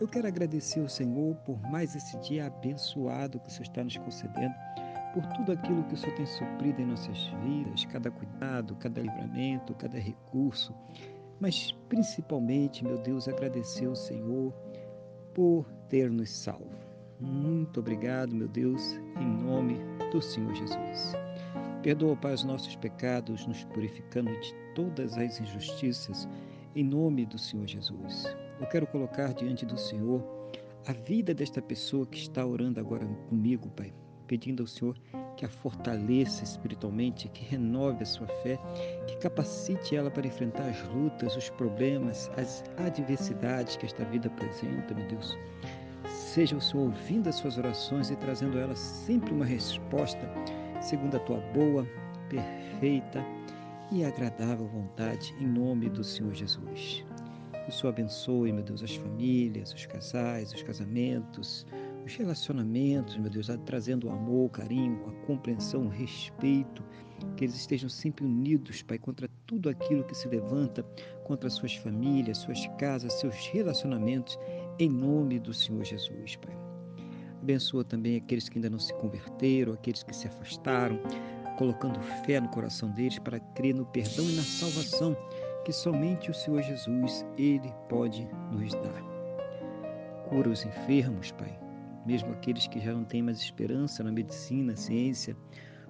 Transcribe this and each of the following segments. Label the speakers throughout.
Speaker 1: eu quero agradecer ao Senhor por mais esse dia abençoado que o Senhor está nos concedendo, por tudo aquilo que o Senhor tem suprido em nossas vidas, cada cuidado, cada livramento, cada recurso, mas principalmente, meu Deus, agradecer ao Senhor por ter nos salvo. Muito obrigado, meu Deus, em nome do Senhor Jesus. Perdoa, Pai, os nossos pecados, nos purificando de todas as injustiças, em nome do Senhor Jesus. Eu quero colocar diante do Senhor a vida desta pessoa que está orando agora comigo, Pai, pedindo ao Senhor que a fortaleça espiritualmente, que renove a sua fé, que capacite ela para enfrentar as lutas, os problemas, as adversidades que esta vida apresenta, meu Deus. Seja o Senhor ouvindo as suas orações e trazendo a elas sempre uma resposta segundo a tua boa, perfeita e agradável vontade, em nome do Senhor Jesus. O Senhor abençoe, meu Deus, as famílias, os casais, os casamentos, os relacionamentos, meu Deus, trazendo o amor, o carinho, a compreensão, o respeito, que eles estejam sempre unidos, Pai, contra tudo aquilo que se levanta contra suas famílias, suas casas, seus relacionamentos, em nome do Senhor Jesus, Pai. Abençoa também aqueles que ainda não se converteram, aqueles que se afastaram, colocando fé no coração deles para crer no perdão e na salvação que somente o Senhor Jesus, Ele pode nos dar. Cura os enfermos, Pai, mesmo aqueles que já não têm mais esperança na medicina, ciência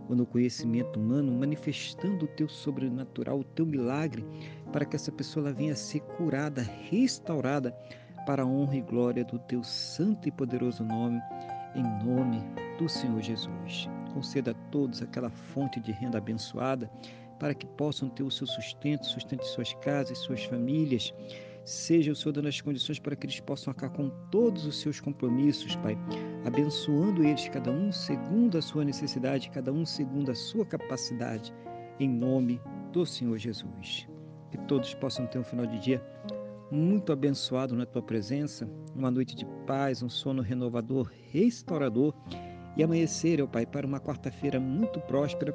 Speaker 1: ou no conhecimento humano, manifestando o Teu sobrenatural, o Teu milagre, para que essa pessoa venha a ser curada, restaurada, para a honra e glória do Teu santo e poderoso nome, em nome do Senhor Jesus. Conceda a todos aquela fonte de renda abençoada para que possam ter o seu sustento, sustente suas casas, suas famílias. Seja o Senhor dando as condições para que eles possam acabar com todos os seus compromissos, Pai, abençoando eles, cada um segundo a sua necessidade, cada um segundo a sua capacidade, em nome do Senhor Jesus. Que todos possam ter um final de dia muito abençoado na tua presença, uma noite de paz, um sono renovador, restaurador e amanhecer, ó Pai, para uma quarta-feira muito próspera